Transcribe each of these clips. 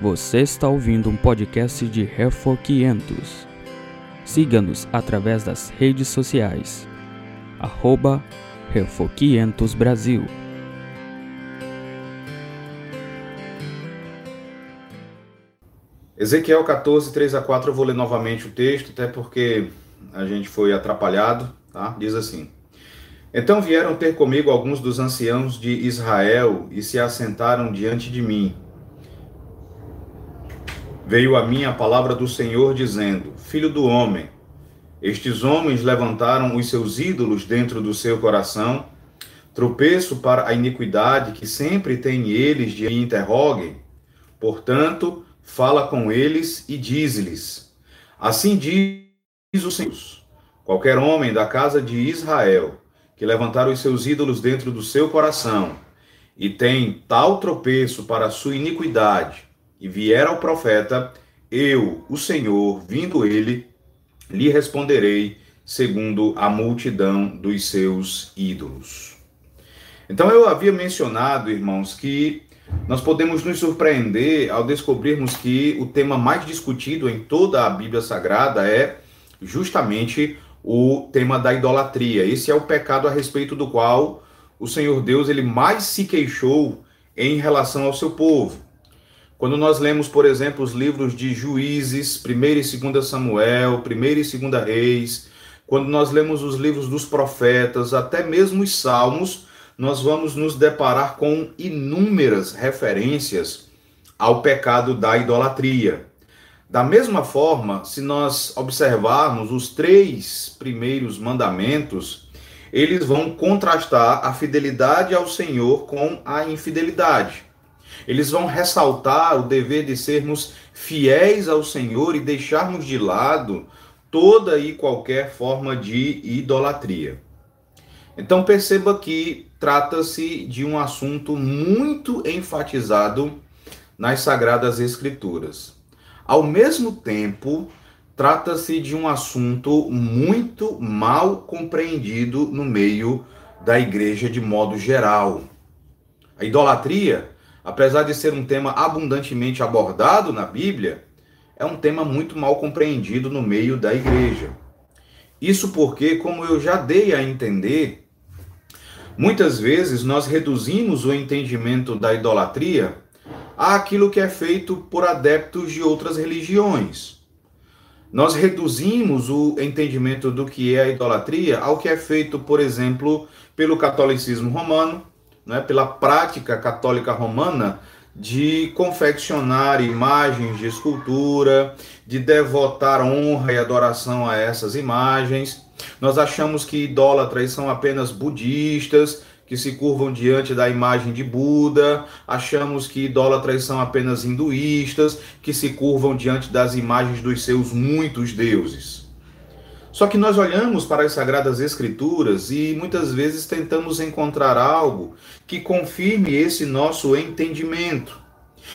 Você está ouvindo um podcast de Refor 500. Siga-nos através das redes sociais. Arroba Refor 500 Brasil. Ezequiel 14, 3 a 4, eu vou ler novamente o texto, até porque a gente foi atrapalhado, tá? Diz assim: Então vieram ter comigo alguns dos anciãos de Israel e se assentaram diante de mim. Veio a mim a palavra do Senhor dizendo: Filho do homem, estes homens levantaram os seus ídolos dentro do seu coração, tropeço para a iniquidade que sempre tem eles de interroguem. Portanto, fala com eles e diz-lhes: Assim diz o Senhor: qualquer homem da casa de Israel que levantar os seus ídolos dentro do seu coração e tem tal tropeço para a sua iniquidade e vier ao profeta, eu, o Senhor, vindo ele, lhe responderei segundo a multidão dos seus ídolos. Então eu havia mencionado, irmãos, que nós podemos nos surpreender ao descobrirmos que o tema mais discutido em toda a Bíblia Sagrada é justamente o tema da idolatria. Esse é o pecado a respeito do qual o Senhor Deus ele mais se queixou em relação ao seu povo. Quando nós lemos, por exemplo, os livros de Juízes, 1 e 2 Samuel, 1 e 2 Reis, quando nós lemos os livros dos profetas, até mesmo os salmos, nós vamos nos deparar com inúmeras referências ao pecado da idolatria. Da mesma forma, se nós observarmos os três primeiros mandamentos, eles vão contrastar a fidelidade ao Senhor com a infidelidade. Eles vão ressaltar o dever de sermos fiéis ao Senhor e deixarmos de lado toda e qualquer forma de idolatria. Então perceba que trata-se de um assunto muito enfatizado nas Sagradas Escrituras. Ao mesmo tempo, trata-se de um assunto muito mal compreendido no meio da igreja de modo geral. A idolatria, apesar de ser um tema abundantemente abordado na Bíblia, é um tema muito mal compreendido no meio da igreja. Isso porque, como eu já dei a entender, muitas vezes nós reduzimos o entendimento da idolatria àquilo que é feito por adeptos de outras religiões. Nós reduzimos o entendimento do que é a idolatria ao que é feito, por exemplo, pelo catolicismo romano, né, pela prática católica romana de confeccionar imagens de escultura, de devotar honra e adoração a essas imagens. Nós achamos que idólatras são apenas budistas, que se curvam diante da imagem de Buda, achamos que idólatras são apenas hinduístas, que se curvam diante das imagens dos seus muitos deuses. Só que nós olhamos para as Sagradas Escrituras e muitas vezes tentamos encontrar algo que confirme esse nosso entendimento.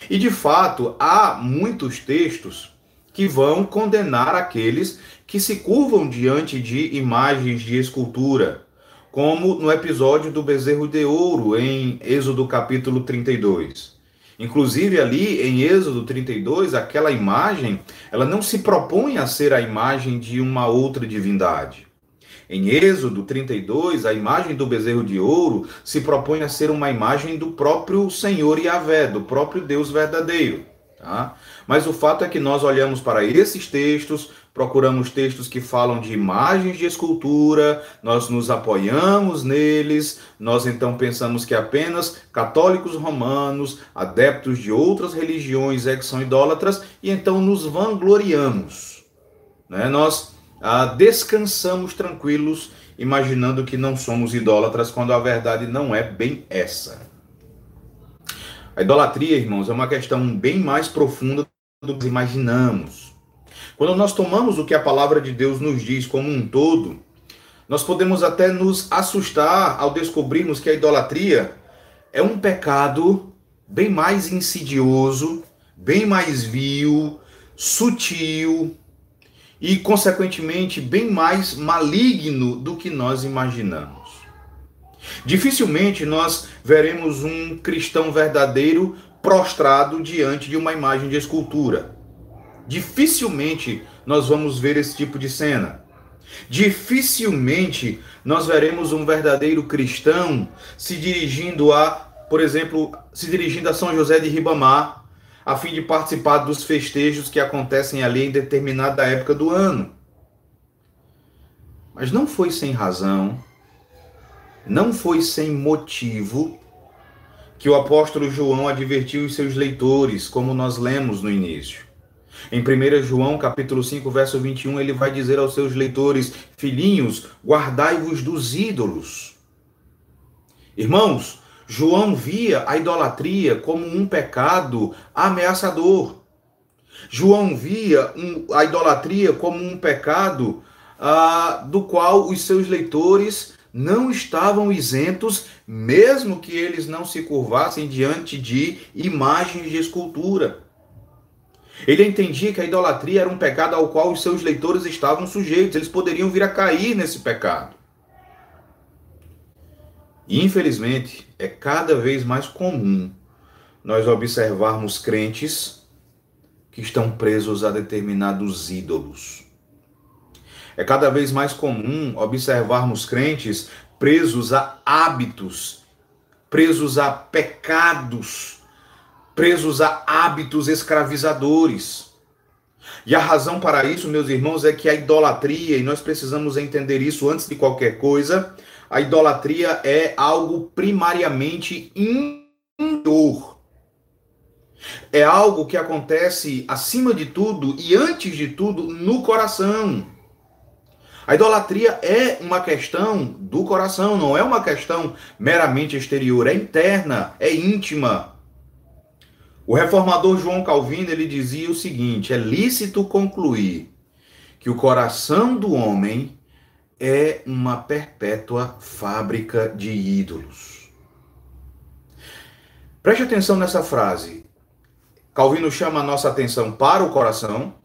E de fato, há muitos textos que vão condenar aqueles que se curvam diante de imagens de escultura, como no episódio do bezerro de ouro em Êxodo capítulo 32. Inclusive ali em Êxodo 32, aquela imagem, ela não se propõe a ser a imagem de uma outra divindade. Em Êxodo 32, a imagem do bezerro de ouro se propõe a ser uma imagem do próprio Senhor Yahvé, do próprio Deus verdadeiro. Tá? Mas o fato é que nós olhamos para esses textos, procuramos textos que falam de imagens de escultura, nós nos apoiamos neles, nós então pensamos que apenas católicos romanos, adeptos de outras religiões é que são idólatras, e então nos vangloriamos. Né? Nós ah, descansamos tranquilos, imaginando que não somos idólatras, quando a verdade não é bem essa. A idolatria, irmãos, é uma questão bem mais profunda do que imaginamos. Quando nós tomamos o que a palavra de Deus nos diz como um todo, nós podemos até nos assustar ao descobrirmos que a idolatria é um pecado bem mais insidioso, bem mais vil, sutil e, consequentemente, bem mais maligno do que nós imaginamos. Dificilmente nós veremos um cristão verdadeiro prostrado diante de uma imagem de escultura. Dificilmente nós vamos ver esse tipo de cena. Dificilmente nós veremos um verdadeiro cristão se dirigindo a, por exemplo, se dirigindo a São José de Ribamar, a fim de participar dos festejos que acontecem ali em determinada época do ano. Mas não foi sem razão, não foi sem motivo que o apóstolo João advertiu os seus leitores, como nós lemos no início. Em 1 João, capítulo 5, verso 21, ele vai dizer aos seus leitores: Filhinhos, guardai-vos dos ídolos. Irmãos, João via a idolatria como um pecado ameaçador. João via um, a idolatria como um pecado ah, do qual os seus leitores não estavam isentos, mesmo que eles não se curvassem diante de imagens de escultura. Ele entendia que a idolatria era um pecado ao qual os seus leitores estavam sujeitos, eles poderiam vir a cair nesse pecado. E infelizmente é cada vez mais comum nós observarmos crentes que estão presos a determinados ídolos. É cada vez mais comum observarmos crentes presos a hábitos, presos a pecados, presos a hábitos escravizadores. E a razão para isso, meus irmãos, é que a idolatria, e nós precisamos entender isso antes de qualquer coisa, a idolatria é algo primariamente interior. É algo que acontece acima de tudo e antes de tudo no coração. A idolatria é uma questão do coração, não é uma questão meramente exterior, é interna, é íntima. O reformador João Calvino ele dizia o seguinte: é lícito concluir que o coração do homem é uma perpétua fábrica de ídolos. Preste atenção nessa frase. Calvino chama a nossa atenção para o coração.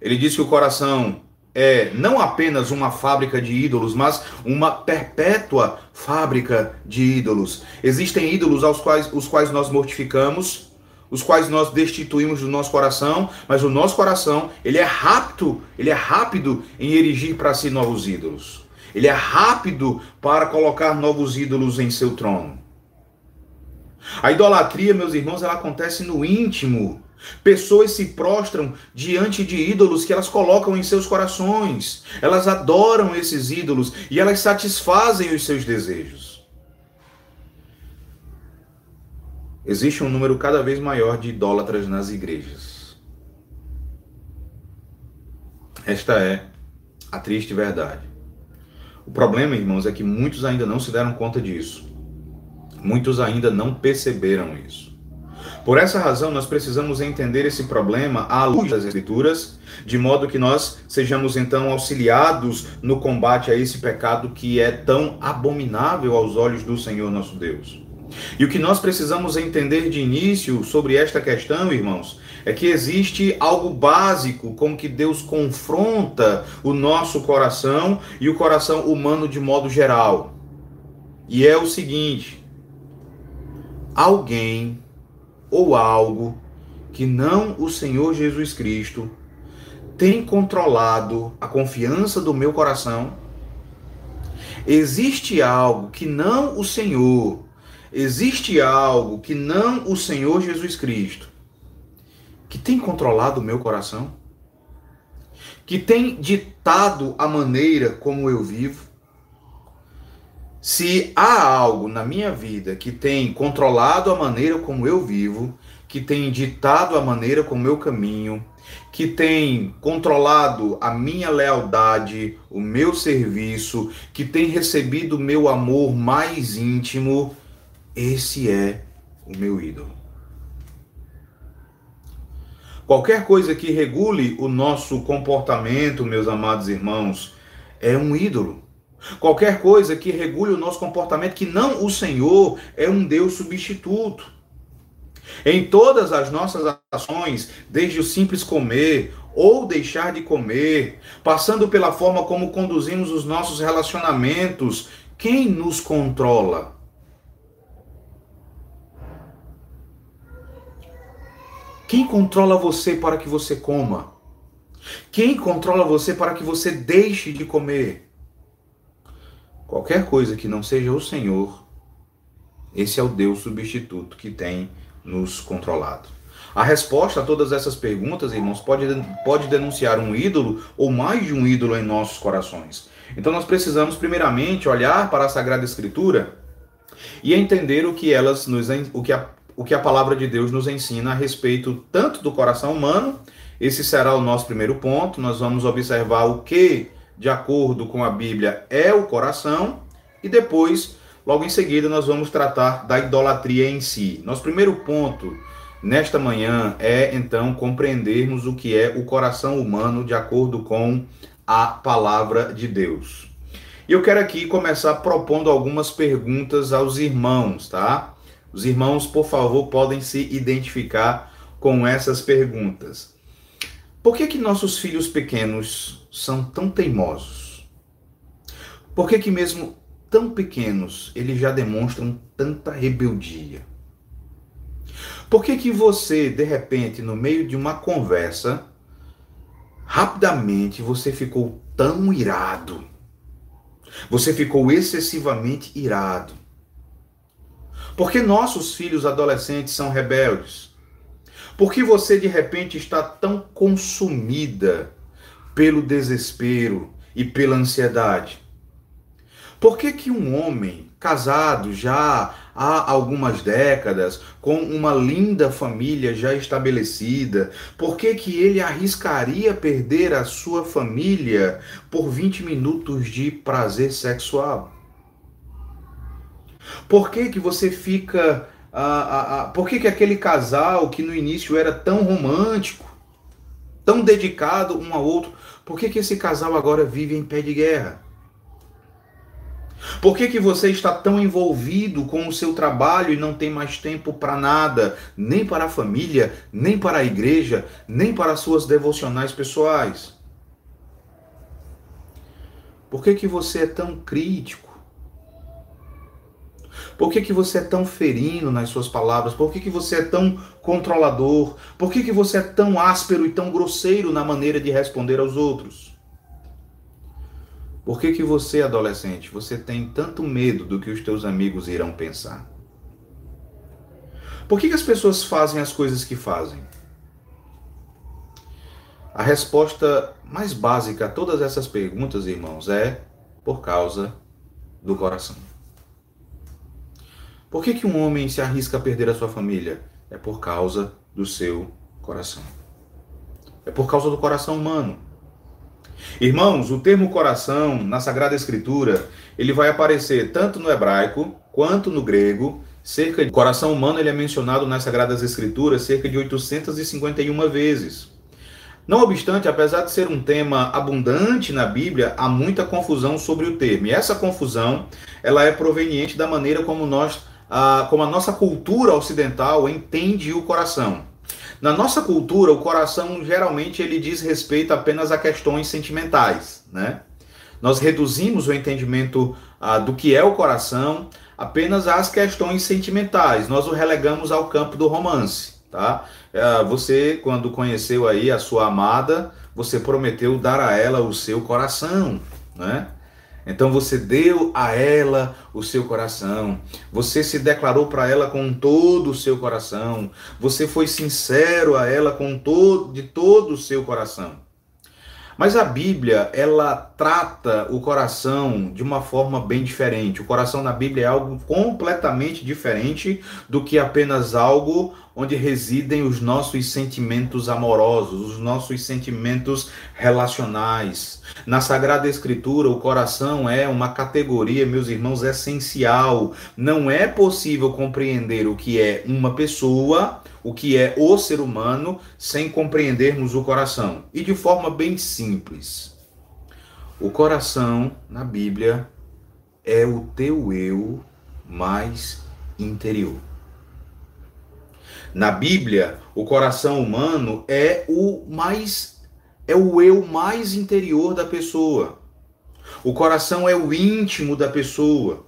Ele diz que o coração é não apenas uma fábrica de ídolos, mas uma perpétua fábrica de ídolos. Existem ídolos aos quais, os quais nós mortificamos, os quais nós destituímos do nosso coração, mas o nosso coração, ele é rápido, ele é rápido em erigir para si novos ídolos. Ele é rápido para colocar novos ídolos em seu trono. A idolatria, meus irmãos, ela acontece no íntimo Pessoas se prostram diante de ídolos que elas colocam em seus corações. Elas adoram esses ídolos e elas satisfazem os seus desejos. Existe um número cada vez maior de idólatras nas igrejas. Esta é a triste verdade. O problema, irmãos, é que muitos ainda não se deram conta disso. Muitos ainda não perceberam isso. Por essa razão, nós precisamos entender esse problema à luz das Escrituras, de modo que nós sejamos então auxiliados no combate a esse pecado que é tão abominável aos olhos do Senhor nosso Deus. E o que nós precisamos entender de início sobre esta questão, irmãos, é que existe algo básico com que Deus confronta o nosso coração e o coração humano de modo geral. E é o seguinte: alguém ou algo que não o Senhor Jesus Cristo tem controlado a confiança do meu coração? Existe algo que não o Senhor, existe algo que não o Senhor Jesus Cristo, que tem controlado o meu coração? Que tem ditado a maneira como eu vivo? Se há algo na minha vida que tem controlado a maneira como eu vivo, que tem ditado a maneira como eu caminho, que tem controlado a minha lealdade, o meu serviço, que tem recebido o meu amor mais íntimo, esse é o meu ídolo. Qualquer coisa que regule o nosso comportamento, meus amados irmãos, é um ídolo. Qualquer coisa que regule o nosso comportamento, que não o Senhor é um Deus substituto. Em todas as nossas ações, desde o simples comer ou deixar de comer, passando pela forma como conduzimos os nossos relacionamentos, quem nos controla? Quem controla você para que você coma? Quem controla você para que você deixe de comer? Qualquer coisa que não seja o Senhor, esse é o Deus substituto que tem nos controlado. A resposta a todas essas perguntas, irmãos, pode, pode denunciar um ídolo ou mais de um ídolo em nossos corações. Então nós precisamos, primeiramente, olhar para a Sagrada Escritura e entender o que elas nos o que a, o que a palavra de Deus nos ensina a respeito tanto do coração humano. Esse será o nosso primeiro ponto. Nós vamos observar o que, de acordo com a Bíblia, é o coração e depois, logo em seguida, nós vamos tratar da idolatria em si. Nosso primeiro ponto nesta manhã é então compreendermos o que é o coração humano de acordo com a palavra de Deus. E eu quero aqui começar propondo algumas perguntas aos irmãos, tá? Os irmãos, por favor, podem se identificar com essas perguntas. Por que que nossos filhos pequenos são tão teimosos? Por que que mesmo tão pequenos eles já demonstram tanta rebeldia? Por que, que você, de repente, no meio de uma conversa, rapidamente você ficou tão irado? Você ficou excessivamente irado. Porque nossos filhos adolescentes são rebeldes. Porque você de repente está tão consumida pelo desespero e pela ansiedade? Por que, que um homem casado já há algumas décadas, com uma linda família já estabelecida, por que, que ele arriscaria perder a sua família por 20 minutos de prazer sexual? Por que, que você fica. Ah, ah, ah, por que, que aquele casal que no início era tão romântico, tão dedicado um ao outro, por que, que esse casal agora vive em pé de guerra? Por que, que você está tão envolvido com o seu trabalho e não tem mais tempo para nada, nem para a família, nem para a igreja, nem para as suas devocionais pessoais? Por que, que você é tão crítico? Por que, que você é tão ferino nas suas palavras? Por que, que você é tão controlador? Por que, que você é tão áspero e tão grosseiro na maneira de responder aos outros? Por que, que você, adolescente, você tem tanto medo do que os teus amigos irão pensar? Por que, que as pessoas fazem as coisas que fazem? A resposta mais básica a todas essas perguntas, irmãos, é por causa do coração. Por que, que um homem se arrisca a perder a sua família? É por causa do seu coração. É por causa do coração humano. Irmãos, o termo coração na Sagrada Escritura, ele vai aparecer tanto no hebraico quanto no grego. Cerca de coração humano ele é mencionado nas Sagradas Escrituras cerca de 851 vezes. Não obstante, apesar de ser um tema abundante na Bíblia, há muita confusão sobre o termo. E essa confusão, ela é proveniente da maneira como nós, a, como a nossa cultura ocidental entende o coração. Na nossa cultura, o coração geralmente ele diz respeito apenas a questões sentimentais, né? Nós reduzimos o entendimento do que é o coração apenas às questões sentimentais. Nós o relegamos ao campo do romance, tá? Ah, você, quando conheceu aí a sua amada, você prometeu dar a ela o seu coração, né? Então você deu a ela o seu coração, você se declarou para ela com todo o seu coração, você foi sincero a ela com todo de todo o seu coração. Mas a Bíblia, ela trata o coração de uma forma bem diferente. O coração na Bíblia é algo completamente diferente do que apenas algo onde residem os nossos sentimentos amorosos, os nossos sentimentos relacionais. Na Sagrada Escritura, o coração é uma categoria, meus irmãos, essencial. Não é possível compreender o que é uma pessoa, o que é o ser humano, sem compreendermos o coração. E de forma bem simples. O coração, na Bíblia, é o teu eu mais interior. Na Bíblia, o coração humano é o mais é o eu mais interior da pessoa. O coração é o íntimo da pessoa.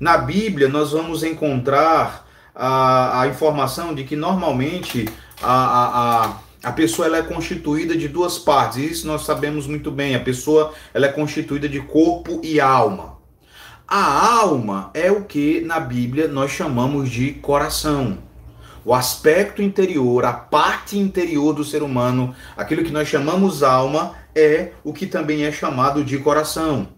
Na Bíblia, nós vamos encontrar a, a informação de que normalmente a, a, a, a pessoa ela é constituída de duas partes, isso nós sabemos muito bem. A pessoa ela é constituída de corpo e alma. A alma é o que na Bíblia nós chamamos de coração. O aspecto interior, a parte interior do ser humano, aquilo que nós chamamos alma, é o que também é chamado de coração.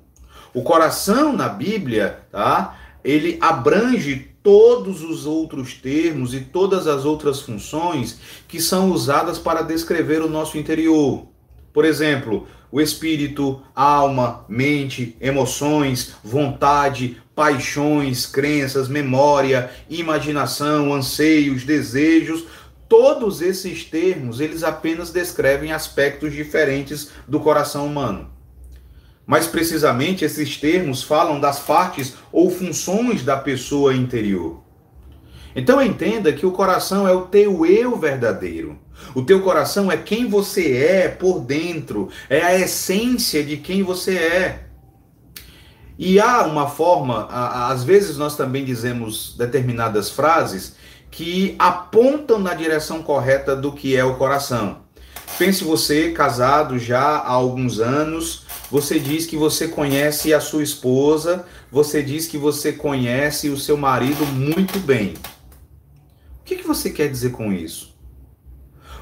O coração na Bíblia, tá? Ele abrange todos os outros termos e todas as outras funções que são usadas para descrever o nosso interior. Por exemplo, o espírito, alma, mente, emoções, vontade, paixões, crenças, memória, imaginação, anseios, desejos, todos esses termos, eles apenas descrevem aspectos diferentes do coração humano. Mais precisamente, esses termos falam das partes ou funções da pessoa interior. Então entenda que o coração é o teu eu verdadeiro. O teu coração é quem você é por dentro, é a essência de quem você é. E há uma forma, às vezes nós também dizemos determinadas frases que apontam na direção correta do que é o coração. Pense você, casado já há alguns anos, você diz que você conhece a sua esposa, você diz que você conhece o seu marido muito bem. O que, que você quer dizer com isso?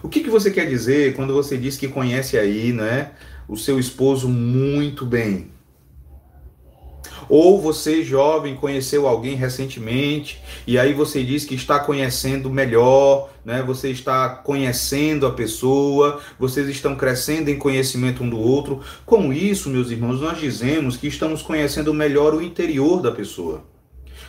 O que, que você quer dizer quando você diz que conhece aí, né, o seu esposo muito bem? Ou você, jovem, conheceu alguém recentemente e aí você diz que está conhecendo melhor, né? Você está conhecendo a pessoa, vocês estão crescendo em conhecimento um do outro. Com isso, meus irmãos, nós dizemos que estamos conhecendo melhor o interior da pessoa.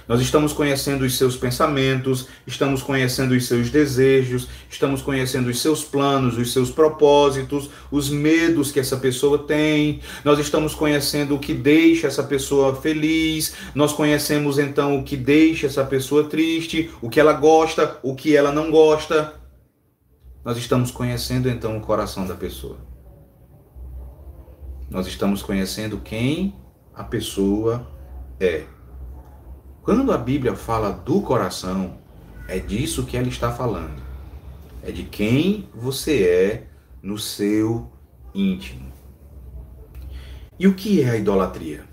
Nós estamos conhecendo os seus pensamentos, estamos conhecendo os seus desejos, estamos conhecendo os seus planos, os seus propósitos, os medos que essa pessoa tem. Nós estamos conhecendo o que deixa essa pessoa feliz. Nós conhecemos então o que deixa essa pessoa triste, o que ela gosta, o que ela não gosta. Nós estamos conhecendo então o coração da pessoa. Nós estamos conhecendo quem a pessoa é. Quando a Bíblia fala do coração, é disso que ela está falando. É de quem você é no seu íntimo. E o que é a idolatria?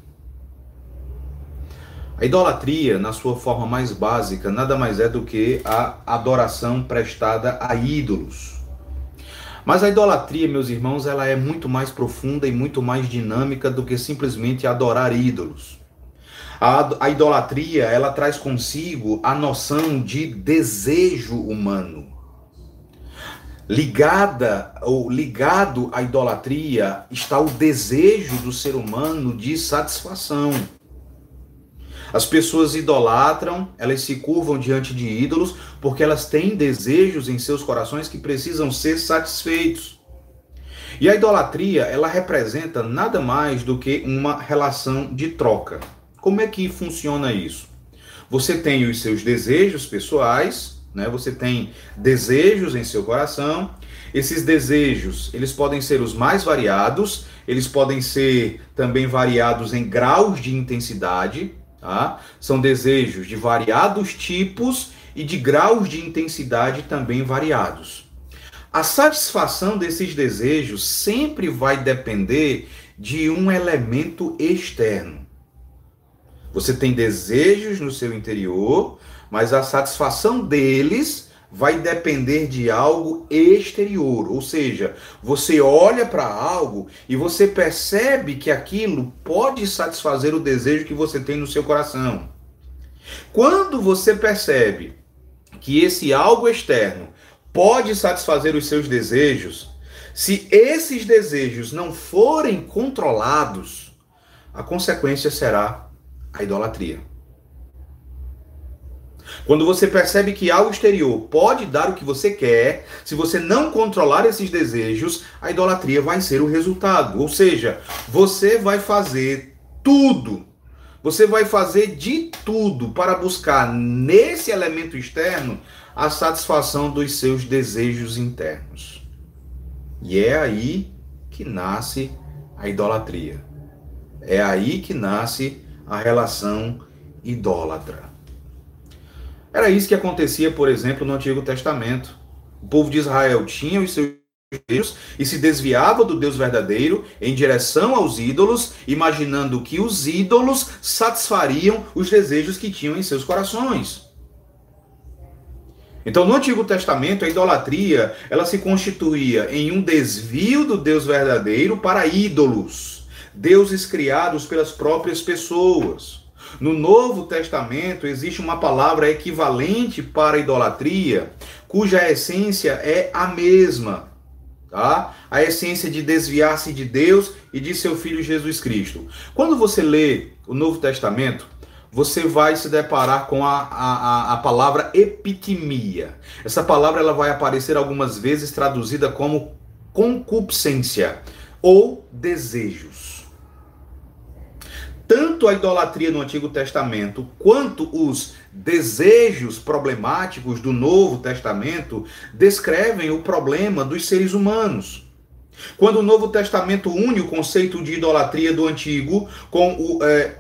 A idolatria, na sua forma mais básica, nada mais é do que a adoração prestada a ídolos. Mas a idolatria, meus irmãos, ela é muito mais profunda e muito mais dinâmica do que simplesmente adorar ídolos. A, a idolatria, ela traz consigo a noção de desejo humano. Ligada ou ligado à idolatria está o desejo do ser humano de satisfação. As pessoas idolatram, elas se curvam diante de ídolos porque elas têm desejos em seus corações que precisam ser satisfeitos. E a idolatria, ela representa nada mais do que uma relação de troca. Como é que funciona isso? Você tem os seus desejos pessoais, né? Você tem desejos em seu coração. Esses desejos, eles podem ser os mais variados, eles podem ser também variados em graus de intensidade, tá? São desejos de variados tipos e de graus de intensidade também variados. A satisfação desses desejos sempre vai depender de um elemento externo. Você tem desejos no seu interior, mas a satisfação deles vai depender de algo exterior. Ou seja, você olha para algo e você percebe que aquilo pode satisfazer o desejo que você tem no seu coração. Quando você percebe que esse algo externo pode satisfazer os seus desejos, se esses desejos não forem controlados, a consequência será a idolatria. Quando você percebe que algo exterior pode dar o que você quer, se você não controlar esses desejos, a idolatria vai ser o resultado. Ou seja, você vai fazer tudo, você vai fazer de tudo para buscar nesse elemento externo a satisfação dos seus desejos internos. E é aí que nasce a idolatria. É aí que nasce a relação idólatra. Era isso que acontecia, por exemplo, no Antigo Testamento. O povo de Israel tinha os seus Deus e se desviava do Deus verdadeiro em direção aos ídolos, imaginando que os ídolos satisfariam os desejos que tinham em seus corações. Então, no Antigo Testamento, a idolatria, ela se constituía em um desvio do Deus verdadeiro para ídolos, deuses criados pelas próprias pessoas. No Novo Testamento existe uma palavra equivalente para idolatria, cuja essência é a mesma, tá? A essência de desviar-se de Deus e de seu filho Jesus Cristo. Quando você lê o Novo Testamento, você vai se deparar com a, a, a palavra epitimia. Essa palavra ela vai aparecer algumas vezes traduzida como concupiscência ou desejos. Tanto a idolatria no Antigo Testamento quanto os desejos problemáticos do Novo Testamento descrevem o problema dos seres humanos. Quando o Novo Testamento une o conceito de idolatria do Antigo com o, é,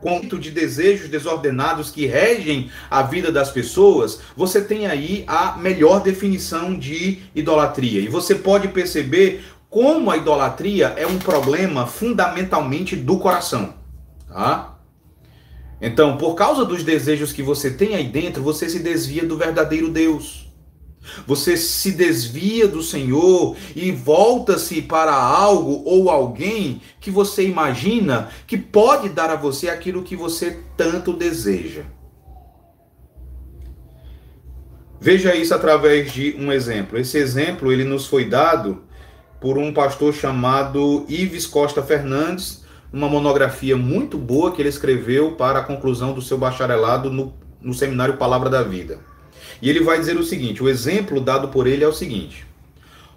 conto de desejos desordenados que regem a vida das pessoas, você tem aí a melhor definição de idolatria. E você pode perceber como a idolatria é um problema fundamentalmente do coração, tá? Então, por causa dos desejos que você tem aí dentro, você se desvia do verdadeiro Deus. Você se desvia do Senhor e volta-se para algo ou alguém que você imagina que pode dar a você aquilo que você tanto deseja. Veja isso através de um exemplo. Esse exemplo ele nos foi dado por um pastor chamado Ives Costa Fernandes, uma monografia muito boa que ele escreveu para a conclusão do seu bacharelado no, no seminário Palavra da Vida. E ele vai dizer o seguinte: o exemplo dado por ele é o seguinte.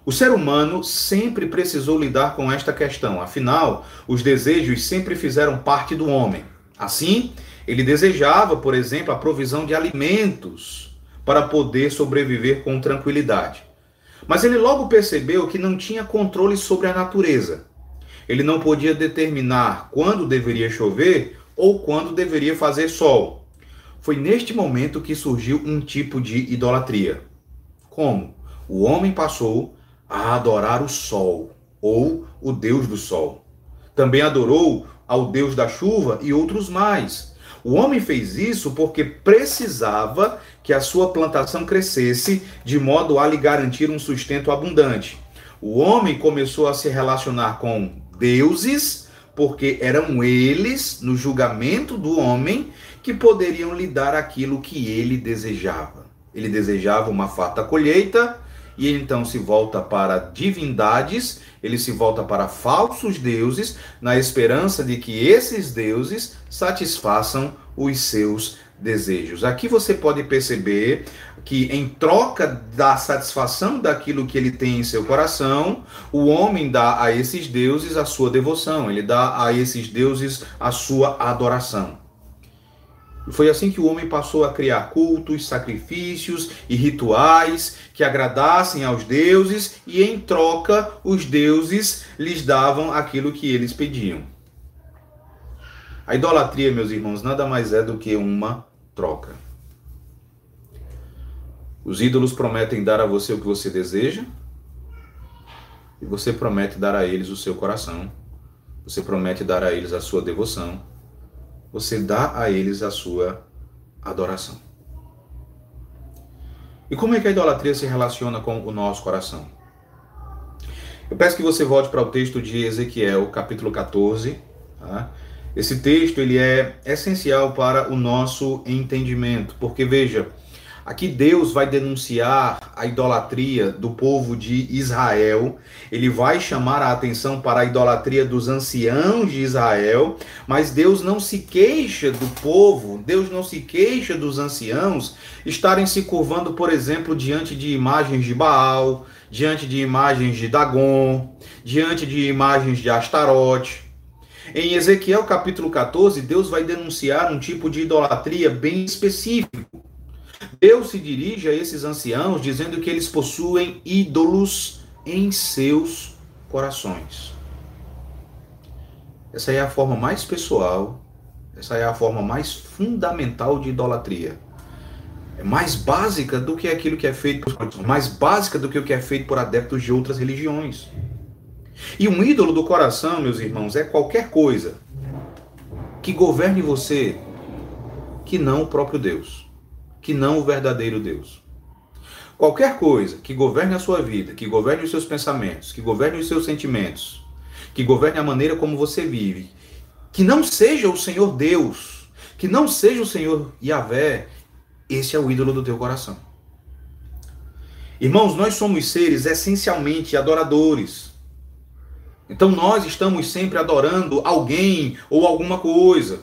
O ser humano sempre precisou lidar com esta questão, afinal, os desejos sempre fizeram parte do homem. Assim, ele desejava, por exemplo, a provisão de alimentos para poder sobreviver com tranquilidade. Mas ele logo percebeu que não tinha controle sobre a natureza. Ele não podia determinar quando deveria chover ou quando deveria fazer sol. Foi neste momento que surgiu um tipo de idolatria. Como? O homem passou a adorar o sol, ou o deus do sol. Também adorou ao deus da chuva e outros mais. O homem fez isso porque precisava que a sua plantação crescesse de modo a lhe garantir um sustento abundante. O homem começou a se relacionar com deuses porque eram eles, no julgamento do homem, que poderiam lhe dar aquilo que ele desejava. Ele desejava uma farta colheita e então se volta para divindades, ele se volta para falsos deuses, na esperança de que esses deuses satisfaçam os seus desejos. Aqui você pode perceber que, em troca da satisfação daquilo que ele tem em seu coração, o homem dá a esses deuses a sua devoção, ele dá a esses deuses a sua adoração. Foi assim que o homem passou a criar cultos, sacrifícios e rituais que agradassem aos deuses, e em troca os deuses lhes davam aquilo que eles pediam. A idolatria, meus irmãos, nada mais é do que uma troca. Os ídolos prometem dar a você o que você deseja, e você promete dar a eles o seu coração. Você promete dar a eles a sua devoção você dá a eles a sua adoração. E como é que a idolatria se relaciona com o nosso coração? Eu peço que você volte para o texto de Ezequiel, capítulo 14. Tá? Esse texto ele é essencial para o nosso entendimento, porque veja, Aqui Deus vai denunciar a idolatria do povo de Israel. Ele vai chamar a atenção para a idolatria dos anciãos de Israel, mas Deus não se queixa do povo, Deus não se queixa dos anciãos estarem se curvando, por exemplo, diante de imagens de Baal, diante de imagens de Dagon, diante de imagens de Astarote. Em Ezequiel capítulo 14, Deus vai denunciar um tipo de idolatria bem específico Deus se dirige a esses anciãos dizendo que eles possuem ídolos em seus corações. Essa é a forma mais pessoal Essa é a forma mais fundamental de idolatria. É mais básica do que aquilo que é feito por mais básica do que o que é feito por adeptos de outras religiões. E um ídolo do coração, meus irmãos, é qualquer coisa que governe você que não o próprio Deus, que não o verdadeiro Deus. Qualquer coisa que governe a sua vida, que governe os seus pensamentos, que governe os seus sentimentos, que governe a maneira como você vive, que não seja o Senhor Deus, que não seja o Senhor Yahvé, esse é o ídolo do teu coração. Irmãos, nós somos seres essencialmente adoradores. Então nós estamos sempre adorando alguém ou alguma coisa.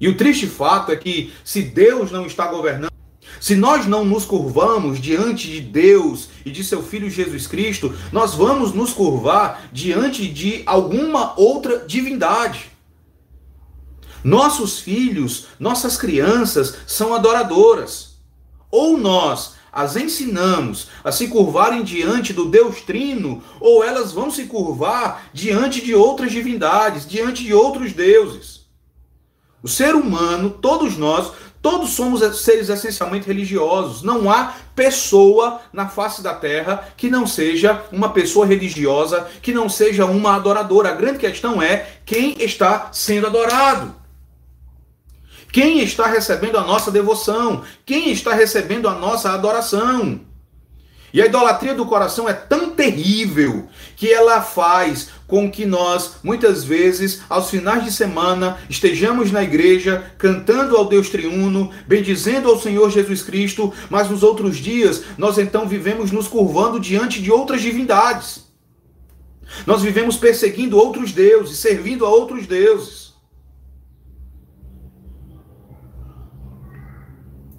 E o triste fato é que se Deus não está governando, se nós não nos curvamos diante de Deus e de seu Filho Jesus Cristo, nós vamos nos curvar diante de alguma outra divindade. Nossos filhos, nossas crianças são adoradoras. Ou nós as ensinamos a se curvarem diante do Deus Trino, ou elas vão se curvar diante de outras divindades, diante de outros deuses. O ser humano, todos nós, todos somos seres essencialmente religiosos. Não há pessoa na face da terra que não seja uma pessoa religiosa, que não seja uma adoradora. A grande questão é quem está sendo adorado. Quem está recebendo a nossa devoção? Quem está recebendo a nossa adoração? E a idolatria do coração é tão terrível que ela faz com que nós, muitas vezes, aos finais de semana, estejamos na igreja cantando ao Deus triuno, bendizendo ao Senhor Jesus Cristo, mas nos outros dias nós então vivemos nos curvando diante de outras divindades. Nós vivemos perseguindo outros deuses, servindo a outros deuses.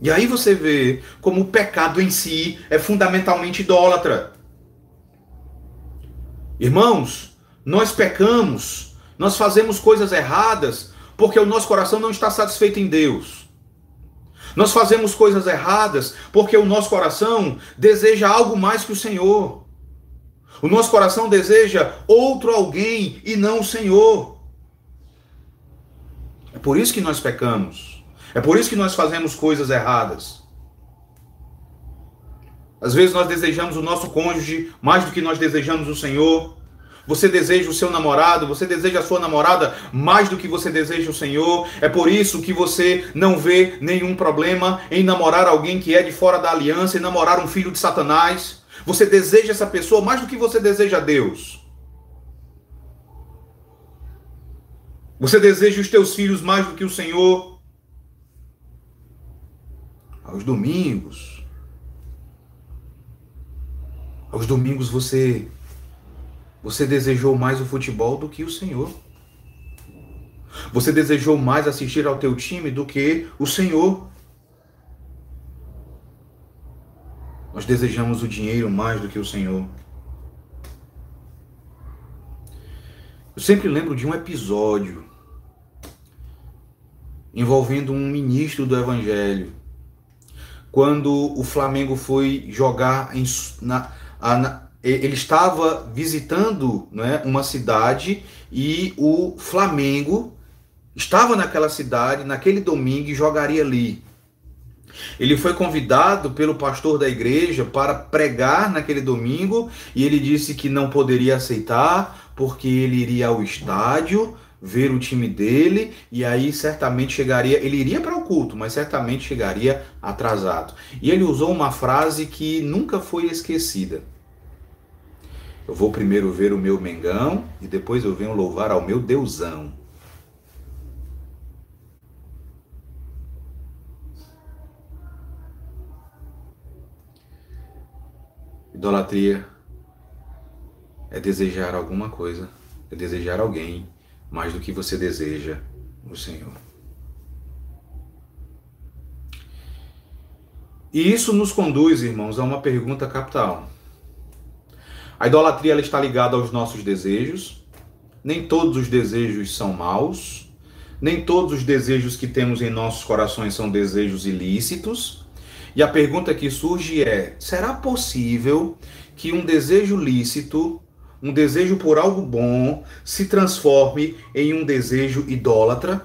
E aí você vê como o pecado em si é fundamentalmente idólatra. Irmãos, nós pecamos, nós fazemos coisas erradas porque o nosso coração não está satisfeito em Deus. Nós fazemos coisas erradas porque o nosso coração deseja algo mais que o Senhor. O nosso coração deseja outro alguém e não o Senhor. É por isso que nós pecamos. É por isso que nós fazemos coisas erradas. Às vezes nós desejamos o nosso cônjuge mais do que nós desejamos o Senhor. Você deseja o seu namorado, você deseja a sua namorada mais do que você deseja o Senhor. É por isso que você não vê nenhum problema em namorar alguém que é de fora da aliança e namorar um filho de Satanás. Você deseja essa pessoa mais do que você deseja Deus. Você deseja os teus filhos mais do que o Senhor aos domingos. Aos domingos você você desejou mais o futebol do que o Senhor. Você desejou mais assistir ao teu time do que o Senhor. Nós desejamos o dinheiro mais do que o Senhor. Eu sempre lembro de um episódio envolvendo um ministro do Evangelho quando o Flamengo foi jogar em, na, na, ele estava visitando né, uma cidade e o Flamengo estava naquela cidade naquele domingo e jogaria ali. Ele foi convidado pelo pastor da igreja para pregar naquele domingo e ele disse que não poderia aceitar porque ele iria ao estádio ver o time dele e aí certamente chegaria, ele iria para o culto, mas certamente chegaria atrasado. E ele usou uma frase que nunca foi esquecida. Eu vou primeiro ver o meu Mengão e depois eu venho louvar ao meu Deusão. Idolatria é desejar alguma coisa, é desejar alguém mais do que você deseja o Senhor. E isso nos conduz, irmãos, a uma pergunta capital. A idolatria ela está ligada aos nossos desejos. Nem todos os desejos são maus. Nem todos os desejos que temos em nossos corações são desejos ilícitos. E a pergunta que surge é: será possível que um desejo lícito um desejo por algo bom se transforme em um desejo idólatra?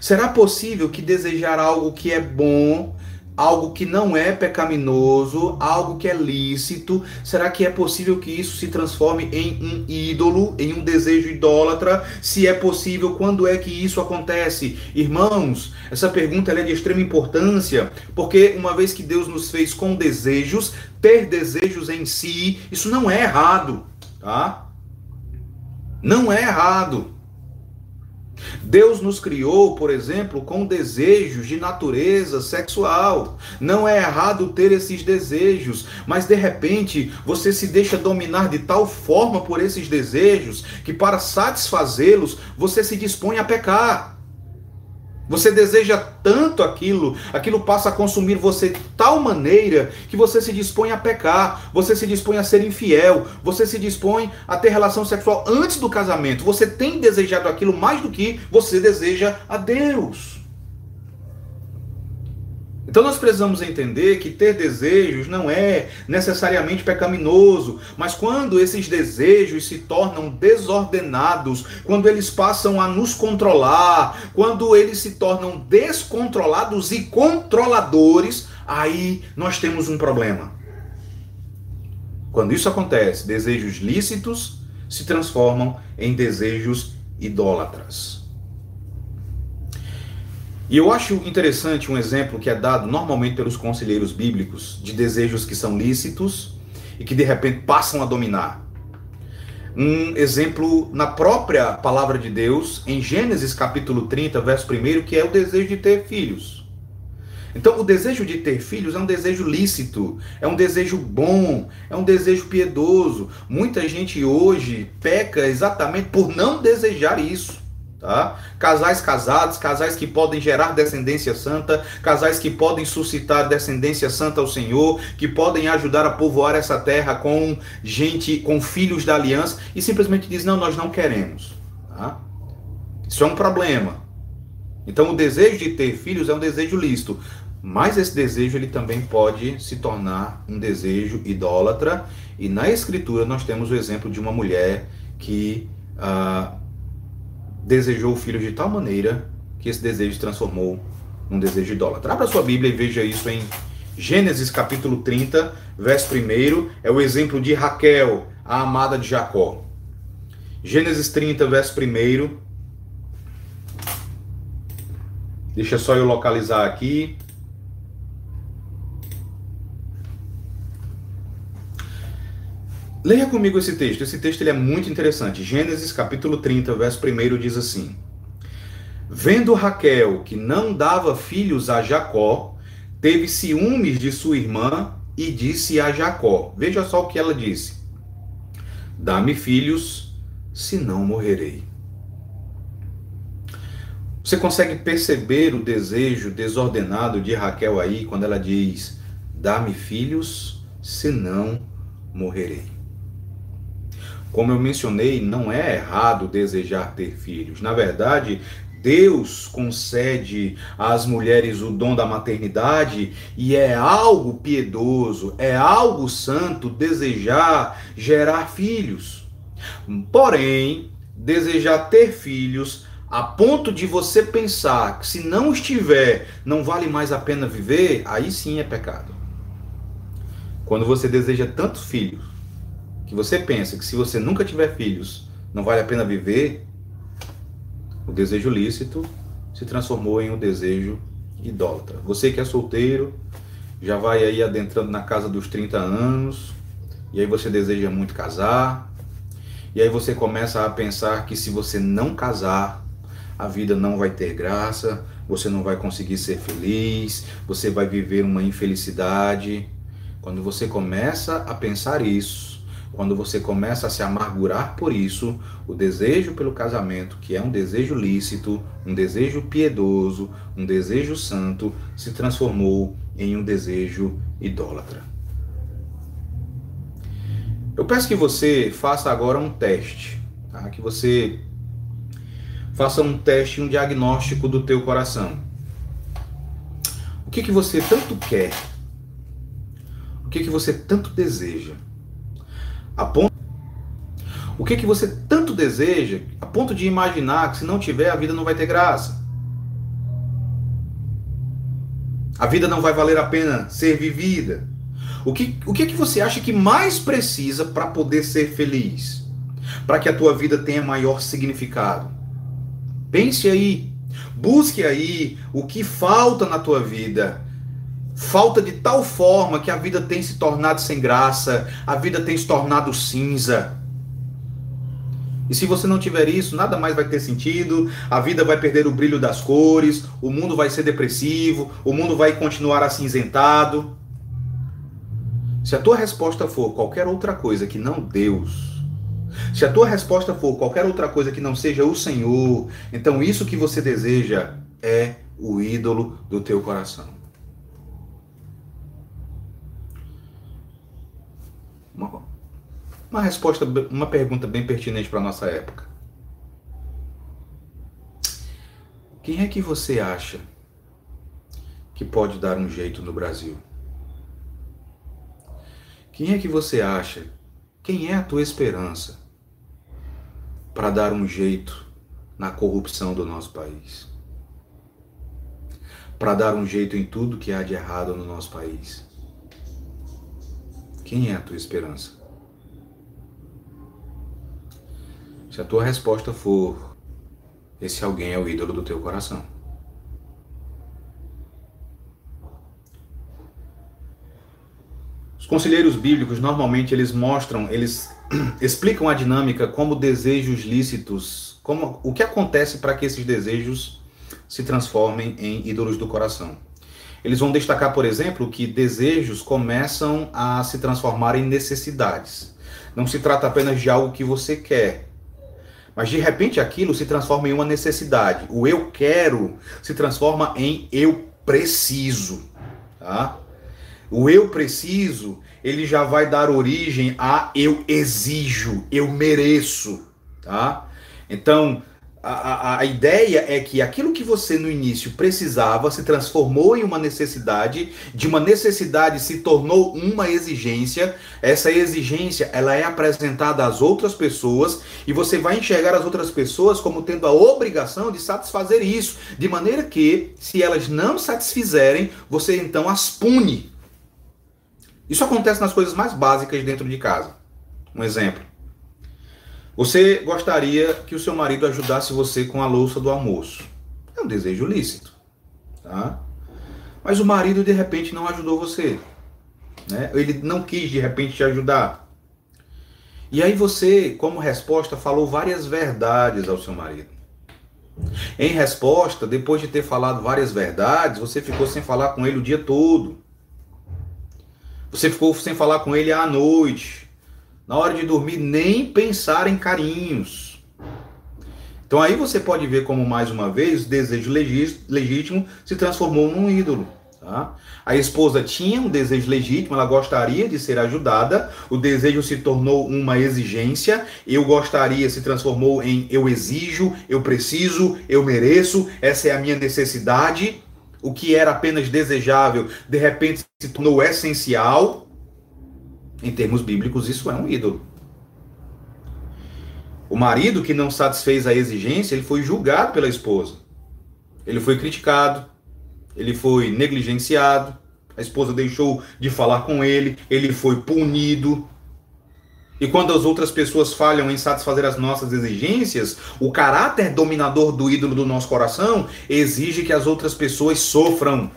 Será possível que desejar algo que é bom algo que não é pecaminoso, algo que é lícito, será que é possível que isso se transforme em um ídolo, em um desejo idólatra? Se é possível, quando é que isso acontece? Irmãos, essa pergunta é de extrema importância, porque uma vez que Deus nos fez com desejos, ter desejos em si, isso não é errado, tá? Não é errado. Deus nos criou, por exemplo, com desejos de natureza sexual. Não é errado ter esses desejos, mas de repente você se deixa dominar de tal forma por esses desejos que, para satisfazê-los, você se dispõe a pecar. Você deseja tanto aquilo, aquilo passa a consumir você de tal maneira que você se dispõe a pecar, você se dispõe a ser infiel, você se dispõe a ter relação sexual antes do casamento. Você tem desejado aquilo mais do que você deseja a Deus. Então nós precisamos entender que ter desejos não é necessariamente pecaminoso, mas quando esses desejos se tornam desordenados, quando eles passam a nos controlar, quando eles se tornam descontrolados e controladores, aí nós temos um problema. Quando isso acontece, desejos lícitos se transformam em desejos idólatras. E eu acho interessante um exemplo que é dado normalmente pelos conselheiros bíblicos de desejos que são lícitos e que de repente passam a dominar. Um exemplo na própria palavra de Deus, em Gênesis capítulo 30, verso 1, que é o desejo de ter filhos. Então, o desejo de ter filhos é um desejo lícito, é um desejo bom, é um desejo piedoso. Muita gente hoje peca exatamente por não desejar isso. Tá? Casais casados, casais que podem gerar descendência santa, casais que podem suscitar descendência santa ao Senhor, que podem ajudar a povoar essa terra com gente, com filhos da aliança, e simplesmente diz: não, nós não queremos. Tá? Isso é um problema. Então o desejo de ter filhos é um desejo lícito, mas esse desejo ele também pode se tornar um desejo idólatra, e na Escritura nós temos o exemplo de uma mulher que. Uh, desejou o filho de tal maneira que esse desejo se transformou num desejo idólatra. Abra sua Bíblia e veja isso em Gênesis capítulo 30, verso 1, é o exemplo de Raquel, a amada de Jacó. Gênesis 30, verso 1. Deixa só eu localizar aqui. Leia comigo esse texto. Esse texto ele é muito interessante. Gênesis capítulo 30, verso 1 diz assim: Vendo Raquel que não dava filhos a Jacó, teve ciúmes de sua irmã e disse a Jacó: Veja só o que ela disse: Dá-me filhos, senão morrerei. Você consegue perceber o desejo desordenado de Raquel aí quando ela diz: Dá-me filhos, senão morrerei. Como eu mencionei, não é errado desejar ter filhos. Na verdade, Deus concede às mulheres o dom da maternidade e é algo piedoso, é algo santo desejar gerar filhos. Porém, desejar ter filhos a ponto de você pensar que se não estiver, não vale mais a pena viver, aí sim é pecado. Quando você deseja tantos filhos, que você pensa que se você nunca tiver filhos, não vale a pena viver, o desejo lícito se transformou em um desejo idólatra. Você que é solteiro, já vai aí adentrando na casa dos 30 anos, e aí você deseja muito casar, e aí você começa a pensar que se você não casar, a vida não vai ter graça, você não vai conseguir ser feliz, você vai viver uma infelicidade. Quando você começa a pensar isso, quando você começa a se amargurar por isso, o desejo pelo casamento, que é um desejo lícito, um desejo piedoso, um desejo santo, se transformou em um desejo idólatra. Eu peço que você faça agora um teste, tá? que você faça um teste, um diagnóstico do teu coração. O que, que você tanto quer? O que, que você tanto deseja? A ponto... O que, que você tanto deseja, a ponto de imaginar que se não tiver, a vida não vai ter graça. A vida não vai valer a pena ser vivida. O que, o que que você acha que mais precisa para poder ser feliz? Para que a tua vida tenha maior significado? Pense aí. Busque aí o que falta na tua vida. Falta de tal forma que a vida tem se tornado sem graça, a vida tem se tornado cinza. E se você não tiver isso, nada mais vai ter sentido, a vida vai perder o brilho das cores, o mundo vai ser depressivo, o mundo vai continuar acinzentado. Se a tua resposta for qualquer outra coisa que não Deus, se a tua resposta for qualquer outra coisa que não seja o Senhor, então isso que você deseja é o ídolo do teu coração. Uma, uma resposta, uma pergunta bem pertinente para nossa época. Quem é que você acha que pode dar um jeito no Brasil? Quem é que você acha? Quem é a tua esperança para dar um jeito na corrupção do nosso país? Para dar um jeito em tudo que há de errado no nosso país? Quem é a tua esperança? Se a tua resposta for esse alguém é o ídolo do teu coração. conselheiros bíblicos normalmente eles mostram, eles explicam a dinâmica como desejos lícitos, como o que acontece para que esses desejos se transformem em ídolos do coração. Eles vão destacar, por exemplo, que desejos começam a se transformar em necessidades. Não se trata apenas de algo que você quer, mas de repente aquilo se transforma em uma necessidade. O eu quero se transforma em eu preciso, tá? O eu preciso, ele já vai dar origem a eu exijo, eu mereço, tá? Então, a, a, ideia é que aquilo que você no início precisava se transformou em uma necessidade, de uma necessidade se tornou uma exigência. Essa exigência ela é apresentada às outras pessoas e você vai enxergar as outras pessoas como tendo a obrigação de satisfazer isso, de maneira que, se elas não satisfizerem, você então as pune. Isso acontece nas coisas mais básicas dentro de casa. Um exemplo. Você gostaria que o seu marido ajudasse você com a louça do almoço. É um desejo lícito. Tá? Mas o marido de repente não ajudou você. Né? Ele não quis de repente te ajudar. E aí você, como resposta, falou várias verdades ao seu marido. Em resposta, depois de ter falado várias verdades, você ficou sem falar com ele o dia todo. Você ficou sem falar com ele à noite. Na hora de dormir, nem pensar em carinhos. Então aí você pode ver como, mais uma vez, o desejo legítimo se transformou num ídolo. Tá? A esposa tinha um desejo legítimo, ela gostaria de ser ajudada, o desejo se tornou uma exigência, eu gostaria se transformou em eu exijo, eu preciso, eu mereço, essa é a minha necessidade o que era apenas desejável, de repente se tornou essencial. Em termos bíblicos, isso é um ídolo. O marido que não satisfez a exigência, ele foi julgado pela esposa. Ele foi criticado, ele foi negligenciado, a esposa deixou de falar com ele, ele foi punido, e quando as outras pessoas falham em satisfazer as nossas exigências, o caráter dominador do ídolo do nosso coração exige que as outras pessoas sofram.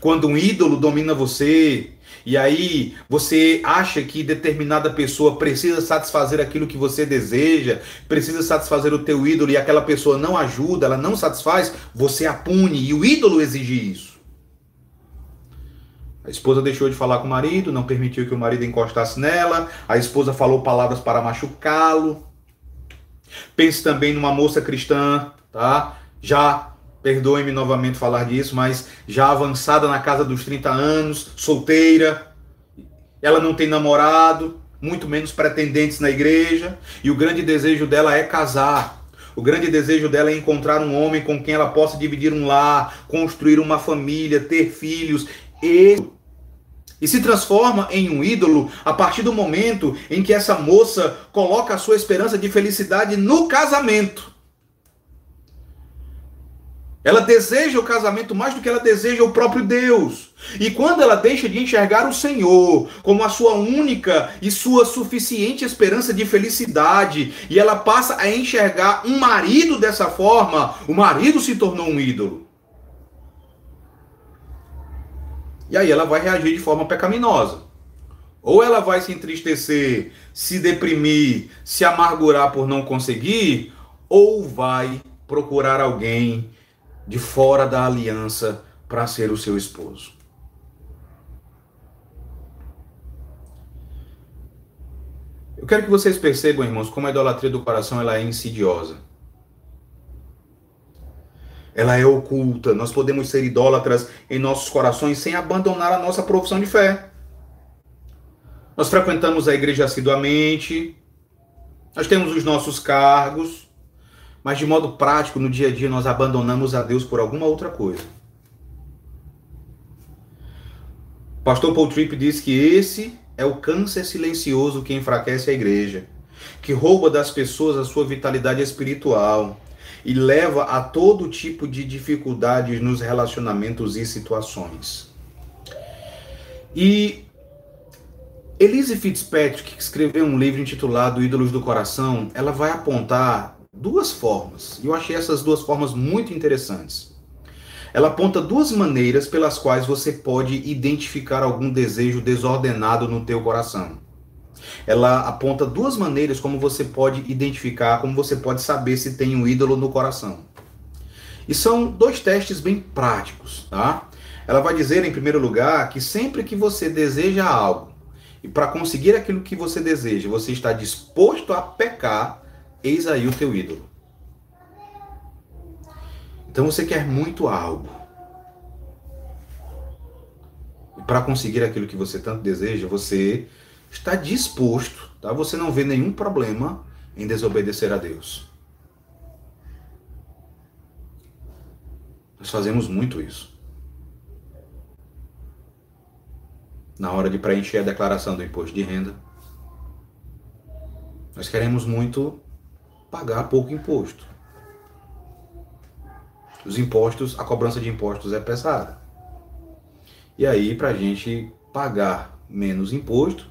Quando um ídolo domina você, e aí você acha que determinada pessoa precisa satisfazer aquilo que você deseja, precisa satisfazer o teu ídolo e aquela pessoa não ajuda, ela não satisfaz, você a pune e o ídolo exige isso. A esposa deixou de falar com o marido, não permitiu que o marido encostasse nela. A esposa falou palavras para machucá-lo. Pense também numa moça cristã, tá? Já, perdoe-me novamente falar disso, mas já avançada na casa dos 30 anos, solteira. Ela não tem namorado, muito menos pretendentes na igreja. E o grande desejo dela é casar. O grande desejo dela é encontrar um homem com quem ela possa dividir um lar, construir uma família, ter filhos. E e se transforma em um ídolo a partir do momento em que essa moça coloca a sua esperança de felicidade no casamento. Ela deseja o casamento mais do que ela deseja o próprio Deus. E quando ela deixa de enxergar o Senhor como a sua única e sua suficiente esperança de felicidade, e ela passa a enxergar um marido dessa forma, o marido se tornou um ídolo. E aí ela vai reagir de forma pecaminosa. Ou ela vai se entristecer, se deprimir, se amargurar por não conseguir, ou vai procurar alguém de fora da aliança para ser o seu esposo. Eu quero que vocês percebam, irmãos, como a idolatria do coração ela é insidiosa. Ela é oculta. Nós podemos ser idólatras em nossos corações sem abandonar a nossa profissão de fé. Nós frequentamos a igreja assiduamente, nós temos os nossos cargos, mas de modo prático, no dia a dia, nós abandonamos a Deus por alguma outra coisa. Pastor Paul Tripp diz que esse é o câncer silencioso que enfraquece a igreja, que rouba das pessoas a sua vitalidade espiritual e leva a todo tipo de dificuldades nos relacionamentos e situações. E Elise Fitzpatrick, que escreveu um livro intitulado Ídolos do Coração, ela vai apontar duas formas. E eu achei essas duas formas muito interessantes. Ela aponta duas maneiras pelas quais você pode identificar algum desejo desordenado no teu coração. Ela aponta duas maneiras como você pode identificar, como você pode saber se tem um ídolo no coração. E são dois testes bem práticos, tá? Ela vai dizer em primeiro lugar que sempre que você deseja algo e para conseguir aquilo que você deseja, você está disposto a pecar, Eis aí o teu ídolo. Então você quer muito algo. E para conseguir aquilo que você tanto deseja, você está disposto, tá? Você não vê nenhum problema em desobedecer a Deus. Nós fazemos muito isso. Na hora de preencher a declaração do imposto de renda, nós queremos muito pagar pouco imposto. Os impostos, a cobrança de impostos é pesada. E aí, para a gente pagar menos imposto,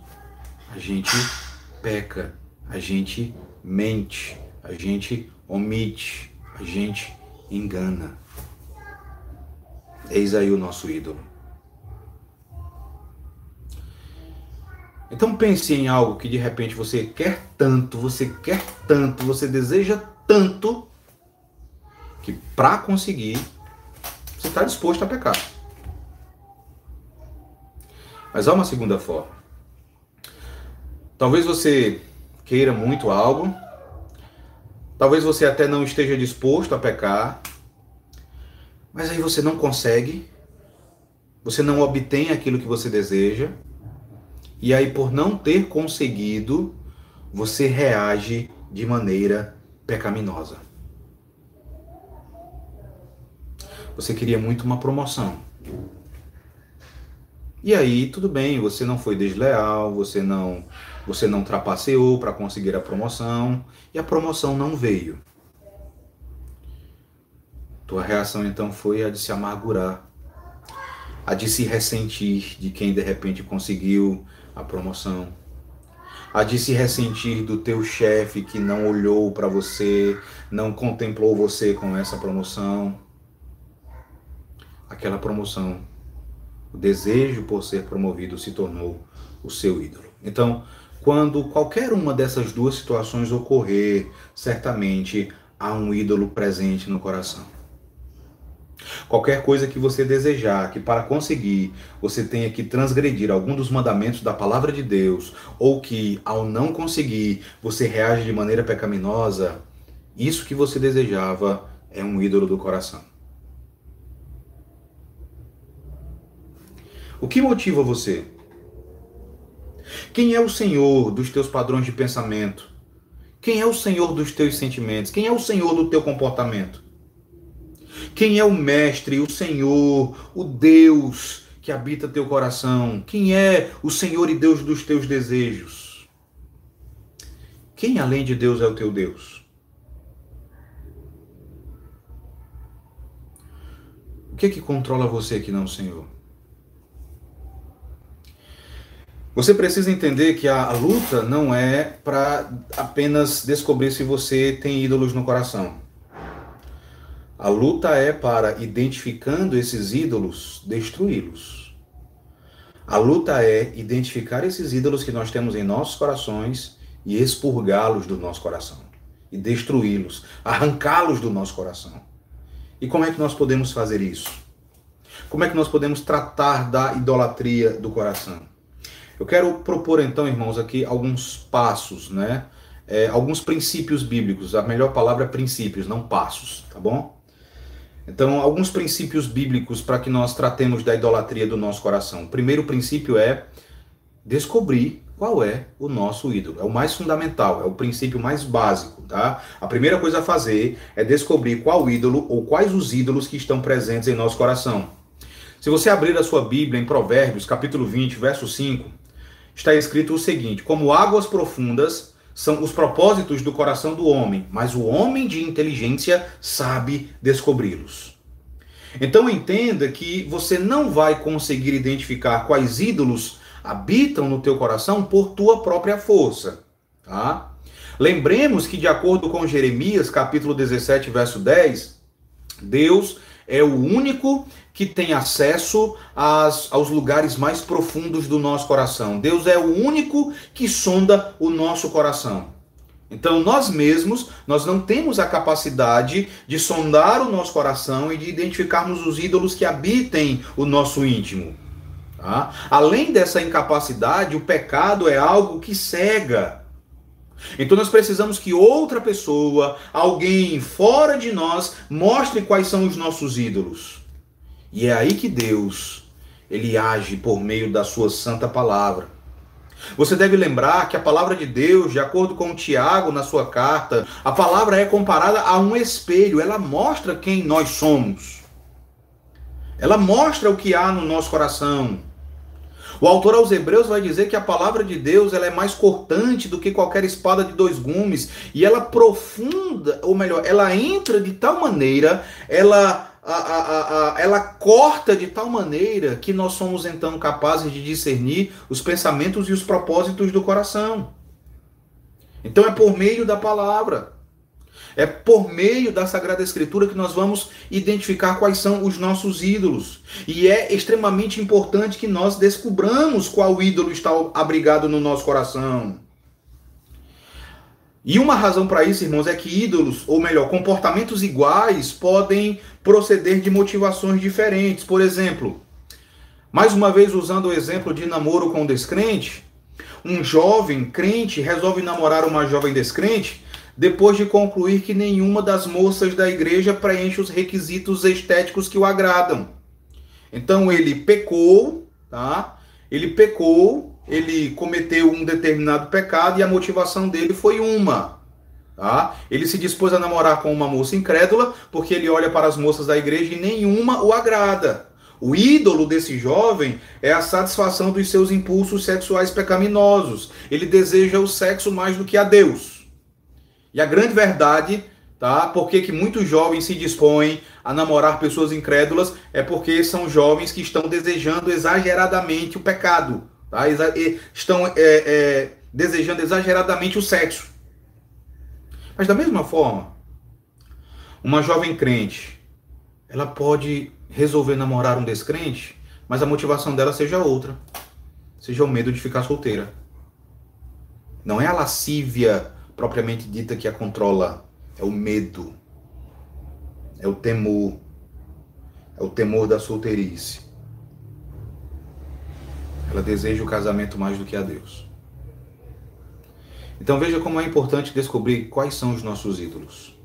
a gente peca, a gente mente, a gente omite, a gente engana. Eis aí o nosso ídolo. Então pense em algo que de repente você quer tanto, você quer tanto, você deseja tanto, que para conseguir, você está disposto a pecar. Mas há uma segunda forma. Talvez você queira muito algo, talvez você até não esteja disposto a pecar, mas aí você não consegue, você não obtém aquilo que você deseja, e aí, por não ter conseguido, você reage de maneira pecaminosa. Você queria muito uma promoção. E aí, tudo bem, você não foi desleal, você não, você não trapaceou para conseguir a promoção e a promoção não veio. Tua reação então foi a de se amargurar, a de se ressentir de quem de repente conseguiu a promoção. A de se ressentir do teu chefe que não olhou para você, não contemplou você com essa promoção. Aquela promoção, o desejo por ser promovido se tornou o seu ídolo. Então, quando qualquer uma dessas duas situações ocorrer, certamente há um ídolo presente no coração. Qualquer coisa que você desejar, que para conseguir você tenha que transgredir algum dos mandamentos da palavra de Deus, ou que ao não conseguir você reage de maneira pecaminosa, isso que você desejava é um ídolo do coração. O que motiva você? Quem é o Senhor dos teus padrões de pensamento? Quem é o Senhor dos teus sentimentos? Quem é o Senhor do teu comportamento? Quem é o Mestre, o Senhor, o Deus que habita teu coração? Quem é o Senhor e Deus dos teus desejos? Quem além de Deus é o teu Deus? O que é que controla você que não Senhor? Você precisa entender que a luta não é para apenas descobrir se você tem ídolos no coração. A luta é para, identificando esses ídolos, destruí-los. A luta é identificar esses ídolos que nós temos em nossos corações e expurgá-los do nosso coração. E destruí-los, arrancá-los do nosso coração. E como é que nós podemos fazer isso? Como é que nós podemos tratar da idolatria do coração? Eu quero propor então, irmãos, aqui alguns passos, né? É, alguns princípios bíblicos. A melhor palavra é princípios, não passos, tá bom? Então, alguns princípios bíblicos para que nós tratemos da idolatria do nosso coração. O primeiro princípio é descobrir qual é o nosso ídolo. É o mais fundamental, é o princípio mais básico, tá? A primeira coisa a fazer é descobrir qual ídolo ou quais os ídolos que estão presentes em nosso coração. Se você abrir a sua Bíblia em Provérbios, capítulo 20, verso 5, está escrito o seguinte: Como águas profundas são os propósitos do coração do homem, mas o homem de inteligência sabe descobri-los. Então entenda que você não vai conseguir identificar quais ídolos habitam no teu coração por tua própria força, tá? Lembremos que de acordo com Jeremias, capítulo 17, verso 10, Deus é o único que tem acesso às, aos lugares mais profundos do nosso coração. Deus é o único que sonda o nosso coração. Então nós mesmos, nós não temos a capacidade de sondar o nosso coração e de identificarmos os ídolos que habitem o nosso íntimo. Tá? Além dessa incapacidade, o pecado é algo que cega. Então nós precisamos que outra pessoa, alguém fora de nós, mostre quais são os nossos ídolos. E é aí que Deus, ele age por meio da sua santa palavra. Você deve lembrar que a palavra de Deus, de acordo com Tiago na sua carta, a palavra é comparada a um espelho, ela mostra quem nós somos. Ela mostra o que há no nosso coração. O autor aos Hebreus vai dizer que a palavra de Deus ela é mais cortante do que qualquer espada de dois gumes e ela profunda, ou melhor, ela entra de tal maneira, ela a, a, a, ela corta de tal maneira que nós somos então capazes de discernir os pensamentos e os propósitos do coração. Então é por meio da palavra, é por meio da Sagrada Escritura que nós vamos identificar quais são os nossos ídolos. E é extremamente importante que nós descubramos qual ídolo está abrigado no nosso coração. E uma razão para isso, irmãos, é que ídolos, ou melhor, comportamentos iguais, podem proceder de motivações diferentes. Por exemplo, mais uma vez usando o exemplo de namoro com descrente, um jovem crente resolve namorar uma jovem descrente depois de concluir que nenhuma das moças da igreja preenche os requisitos estéticos que o agradam. Então ele pecou, tá? Ele pecou ele cometeu um determinado pecado e a motivação dele foi uma. Tá? Ele se dispôs a namorar com uma moça incrédula porque ele olha para as moças da igreja e nenhuma o agrada. O ídolo desse jovem é a satisfação dos seus impulsos sexuais pecaminosos. Ele deseja o sexo mais do que a Deus. E a grande verdade, tá? Porque que muitos jovens se dispõem a namorar pessoas incrédulas é porque são jovens que estão desejando exageradamente o pecado Tá? Estão é, é, desejando exageradamente o sexo. Mas da mesma forma, uma jovem crente, ela pode resolver namorar um descrente, mas a motivação dela seja outra. Seja o medo de ficar solteira. Não é a lascívia propriamente dita que a controla, é o medo. É o temor. É o temor da solteirice. Ela deseja o casamento mais do que a Deus. Então veja como é importante descobrir quais são os nossos ídolos.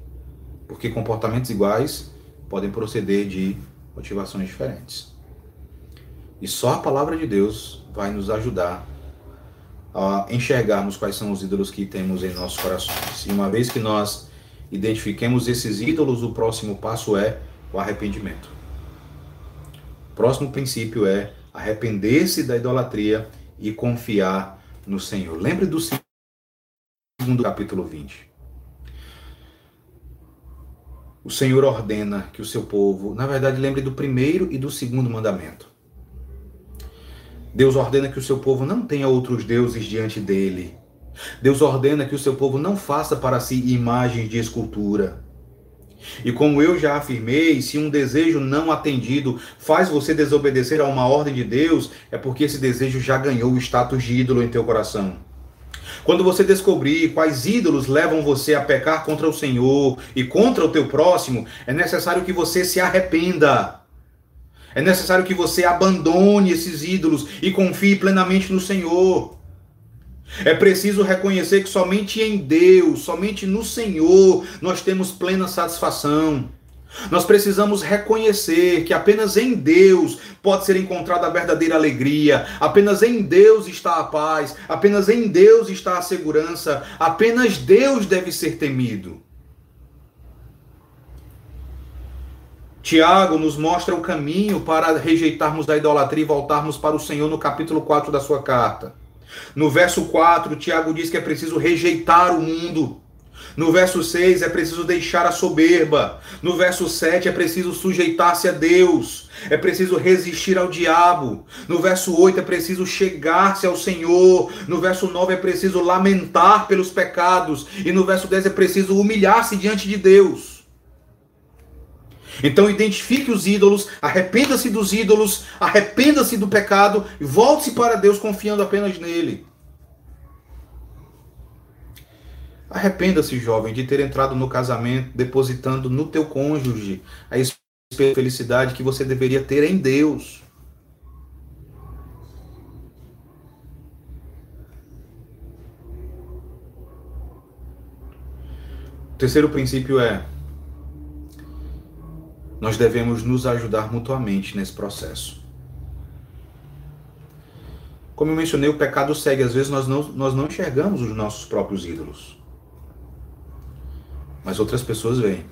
Porque comportamentos iguais podem proceder de motivações diferentes. E só a palavra de Deus vai nos ajudar a enxergarmos quais são os ídolos que temos em nossos corações. E uma vez que nós identifiquemos esses ídolos, o próximo passo é o arrependimento. O próximo princípio é arrepender-se da idolatria e confiar no Senhor. Lembre do segundo capítulo 20. o Senhor ordena que o seu povo, na verdade, lembre do primeiro e do segundo mandamento. Deus ordena que o seu povo não tenha outros deuses diante dele. Deus ordena que o seu povo não faça para si imagens de escultura. E como eu já afirmei, se um desejo não atendido faz você desobedecer a uma ordem de Deus, é porque esse desejo já ganhou o status de ídolo em teu coração. Quando você descobrir quais ídolos levam você a pecar contra o Senhor e contra o teu próximo, é necessário que você se arrependa. É necessário que você abandone esses ídolos e confie plenamente no Senhor. É preciso reconhecer que somente em Deus, somente no Senhor, nós temos plena satisfação. Nós precisamos reconhecer que apenas em Deus pode ser encontrada a verdadeira alegria, apenas em Deus está a paz, apenas em Deus está a segurança, apenas Deus deve ser temido. Tiago nos mostra o caminho para rejeitarmos a idolatria e voltarmos para o Senhor no capítulo 4 da sua carta. No verso 4, Tiago diz que é preciso rejeitar o mundo. No verso 6 é preciso deixar a soberba. No verso 7 é preciso sujeitar-se a Deus. É preciso resistir ao diabo. No verso 8 é preciso chegar-se ao Senhor. No verso 9 é preciso lamentar pelos pecados. E no verso 10 é preciso humilhar-se diante de Deus. Então identifique os ídolos, arrependa-se dos ídolos, arrependa-se do pecado e volte-se para Deus confiando apenas nele. Arrependa-se, jovem, de ter entrado no casamento depositando no teu cônjuge a felicidade que você deveria ter em Deus. O terceiro princípio é nós devemos nos ajudar mutuamente nesse processo. Como eu mencionei, o pecado segue. Às vezes nós não, nós não enxergamos os nossos próprios ídolos. Mas outras pessoas veem.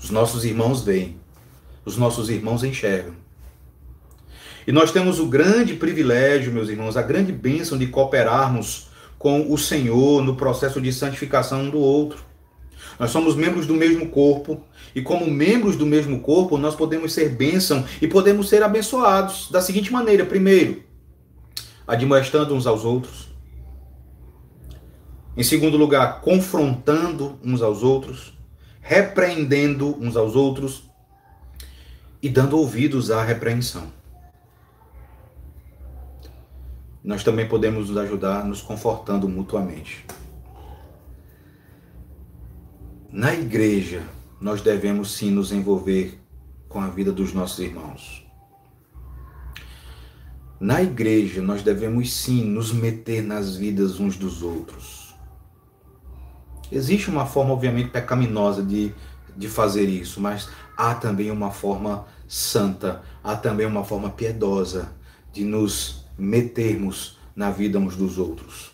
Os nossos irmãos veem. Os nossos irmãos enxergam. E nós temos o grande privilégio, meus irmãos, a grande bênção de cooperarmos com o Senhor no processo de santificação um do outro. Nós somos membros do mesmo corpo e como membros do mesmo corpo, nós podemos ser bênção e podemos ser abençoados da seguinte maneira: primeiro, admoestando uns aos outros. Em segundo lugar, confrontando uns aos outros, repreendendo uns aos outros e dando ouvidos à repreensão. Nós também podemos nos ajudar nos confortando mutuamente. Na igreja, nós devemos sim nos envolver com a vida dos nossos irmãos. Na igreja, nós devemos sim nos meter nas vidas uns dos outros. Existe uma forma, obviamente, pecaminosa de, de fazer isso, mas há também uma forma santa, há também uma forma piedosa de nos metermos na vida uns dos outros,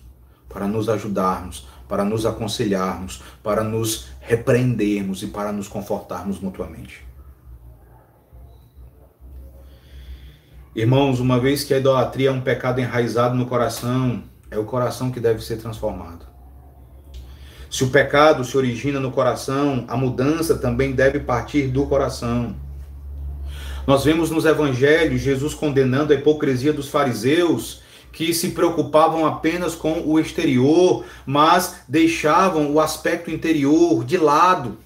para nos ajudarmos, para nos aconselharmos, para nos repreendermos e para nos confortarmos mutuamente. Irmãos, uma vez que a idolatria é um pecado enraizado no coração, é o coração que deve ser transformado. Se o pecado se origina no coração, a mudança também deve partir do coração. Nós vemos nos evangelhos Jesus condenando a hipocrisia dos fariseus que se preocupavam apenas com o exterior, mas deixavam o aspecto interior de lado.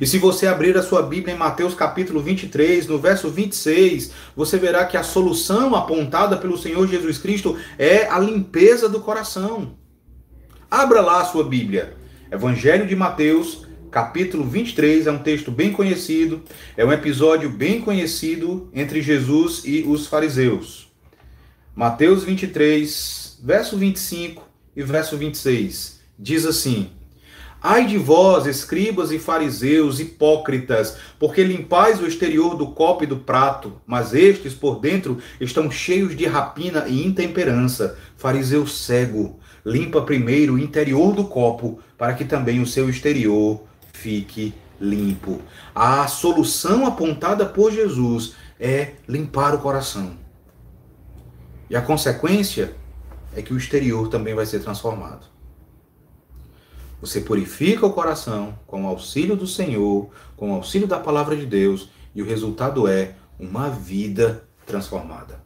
E se você abrir a sua Bíblia em Mateus capítulo 23, no verso 26, você verá que a solução apontada pelo Senhor Jesus Cristo é a limpeza do coração. Abra lá a sua Bíblia. Evangelho de Mateus, capítulo 23, é um texto bem conhecido, é um episódio bem conhecido entre Jesus e os fariseus. Mateus 23, verso 25 e verso 26, diz assim: Ai de vós, escribas e fariseus, hipócritas, porque limpais o exterior do copo e do prato, mas estes por dentro estão cheios de rapina e intemperança. Fariseu cego, limpa primeiro o interior do copo, para que também o seu exterior fique limpo. A solução apontada por Jesus é limpar o coração. E a consequência é que o exterior também vai ser transformado. Você purifica o coração com o auxílio do Senhor, com o auxílio da palavra de Deus, e o resultado é uma vida transformada.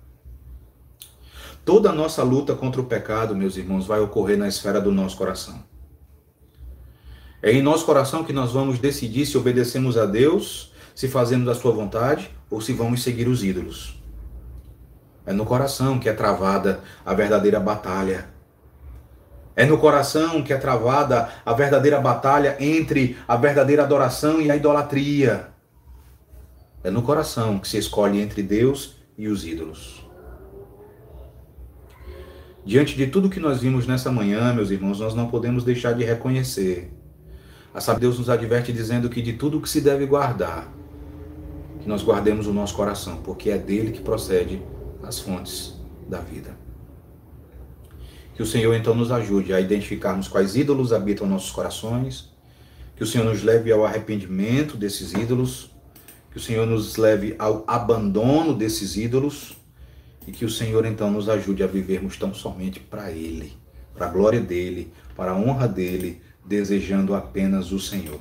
Toda a nossa luta contra o pecado, meus irmãos, vai ocorrer na esfera do nosso coração. É em nosso coração que nós vamos decidir se obedecemos a Deus, se fazemos a sua vontade ou se vamos seguir os ídolos. É no coração que é travada a verdadeira batalha. É no coração que é travada a verdadeira batalha entre a verdadeira adoração e a idolatria. É no coração que se escolhe entre Deus e os ídolos. Diante de tudo que nós vimos nessa manhã, meus irmãos, nós não podemos deixar de reconhecer. A saber, Deus nos adverte dizendo que de tudo que se deve guardar, que nós guardemos o nosso coração, porque é dele que procede as fontes da vida. Que o Senhor então nos ajude a identificarmos quais ídolos habitam nossos corações, que o Senhor nos leve ao arrependimento desses ídolos, que o Senhor nos leve ao abandono desses ídolos e que o Senhor então nos ajude a vivermos tão somente para Ele, para a glória dele, para a honra dele, desejando apenas o Senhor.